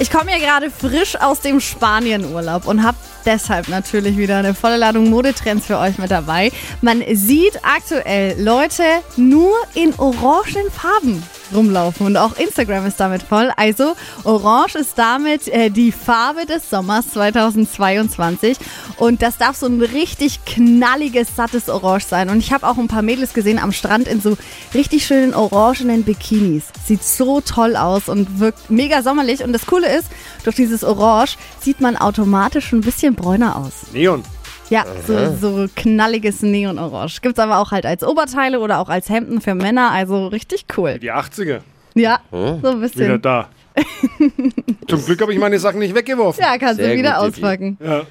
Ich komme ja gerade frisch aus dem Spanienurlaub und habe deshalb natürlich wieder eine volle Ladung Modetrends für euch mit dabei. Man sieht aktuell Leute nur in orangenen Farben rumlaufen und auch Instagram ist damit voll. Also Orange ist damit äh, die Farbe des Sommers 2022 und das darf so ein richtig knalliges, sattes Orange sein. Und ich habe auch ein paar Mädels gesehen am Strand in so richtig schönen orangenen Bikinis. Sieht so toll aus und wirkt mega sommerlich. Und das Coole ist, durch dieses Orange sieht man automatisch ein bisschen bräuner aus. Neon. Ja, so, so knalliges Neonorange. Gibt's aber auch halt als Oberteile oder auch als Hemden für Männer, also richtig cool. Die 80er. Ja, so ein Wieder bisschen. da. Zum Glück habe ich meine Sachen nicht weggeworfen. Ja, kannst Sehr du wieder auspacken. Ja.